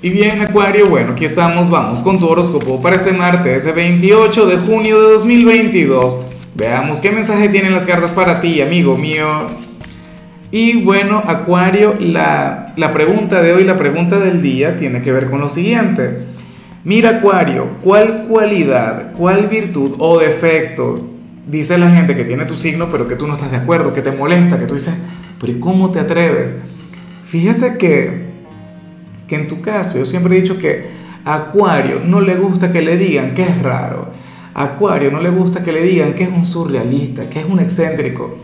Y bien, Acuario, bueno, aquí estamos, vamos con tu horóscopo para este martes 28 de junio de 2022. Veamos qué mensaje tienen las cartas para ti, amigo mío. Y bueno, Acuario, la, la pregunta de hoy, la pregunta del día, tiene que ver con lo siguiente. Mira, Acuario, ¿cuál cualidad, cuál virtud o defecto dice la gente que tiene tu signo, pero que tú no estás de acuerdo, que te molesta, que tú dices, pero ¿cómo te atreves? Fíjate que que en tu caso yo siempre he dicho que a Acuario no le gusta que le digan que es raro. A Acuario no le gusta que le digan que es un surrealista, que es un excéntrico.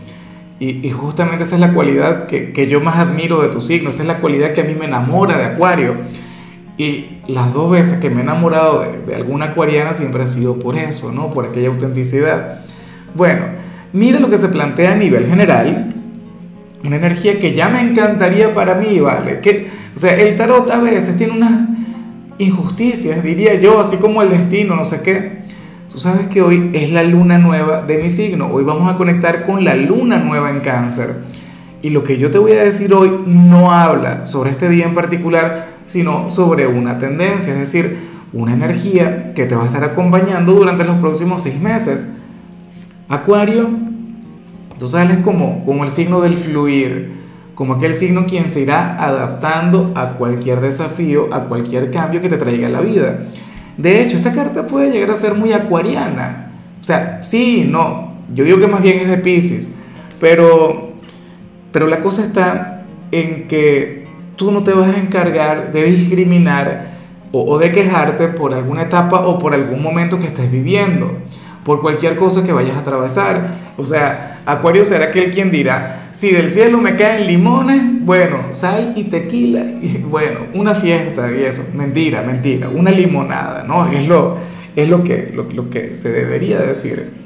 Y, justamente esa es la cualidad que, yo más admiro de tu signo, esa es la cualidad que a mí me enamora de Acuario. Y las dos veces que me he enamorado de, de alguna acuariana siempre ha sido por eso, ¿no? Por aquella autenticidad. Bueno, mira lo que se plantea a nivel general. Una energía que ya me encantaría para mí, ¿vale? Que, o sea, el tarot a veces tiene unas injusticias, diría yo, así como el destino, no sé qué. Tú sabes que hoy es la luna nueva de mi signo. Hoy vamos a conectar con la luna nueva en cáncer. Y lo que yo te voy a decir hoy no habla sobre este día en particular, sino sobre una tendencia, es decir, una energía que te va a estar acompañando durante los próximos seis meses. Acuario, tú sales como, como el signo del fluir como aquel signo quien se irá adaptando a cualquier desafío, a cualquier cambio que te traiga la vida. De hecho, esta carta puede llegar a ser muy acuariana. O sea, sí, no, yo digo que más bien es de Pisces, pero, pero la cosa está en que tú no te vas a encargar de discriminar o, o de quejarte por alguna etapa o por algún momento que estés viviendo por cualquier cosa que vayas a atravesar. O sea, Acuario será aquel quien dirá, si del cielo me caen limones, bueno, sal y tequila, bueno, una fiesta y eso, mentira, mentira, una limonada, ¿no? Es lo, es lo, que, lo, que se debería decir.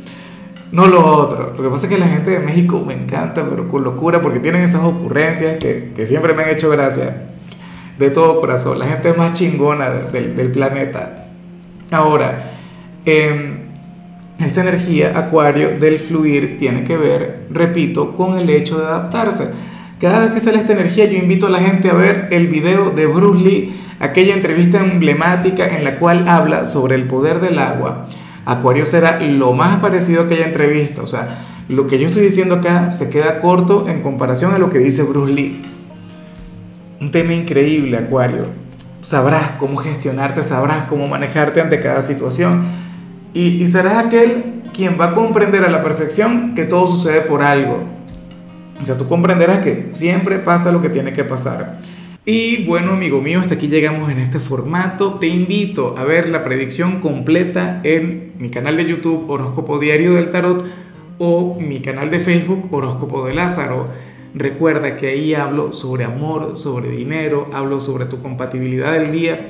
No lo otro. Lo que pasa es que la gente de México me encanta, pero con locura, porque tienen esas ocurrencias que, que siempre me han hecho gracia. De todo corazón. La gente más chingona del, del planeta. Ahora, eh, esta energía acuario del fluir tiene que ver, repito, con el hecho de adaptarse. Cada vez que sale esta energía yo invito a la gente a ver el video de Bruce Lee, aquella entrevista emblemática en la cual habla sobre el poder del agua. Acuario será lo más parecido a aquella entrevista, o sea, lo que yo estoy diciendo acá se queda corto en comparación a lo que dice Bruce Lee. Un tema increíble, Acuario. Sabrás cómo gestionarte, sabrás cómo manejarte ante cada situación y, serás aquel quien va a comprender a la perfección que todo sucede por algo. O sea, tú comprenderás que siempre pasa lo que tiene que pasar. Y bueno, amigo mío, hasta aquí llegamos en este formato. Te invito a ver la predicción completa en mi canal de YouTube Horóscopo Diario del Tarot o mi canal de Facebook Horóscopo de Lázaro. Recuerda que ahí hablo sobre amor, sobre dinero, hablo sobre tu compatibilidad del día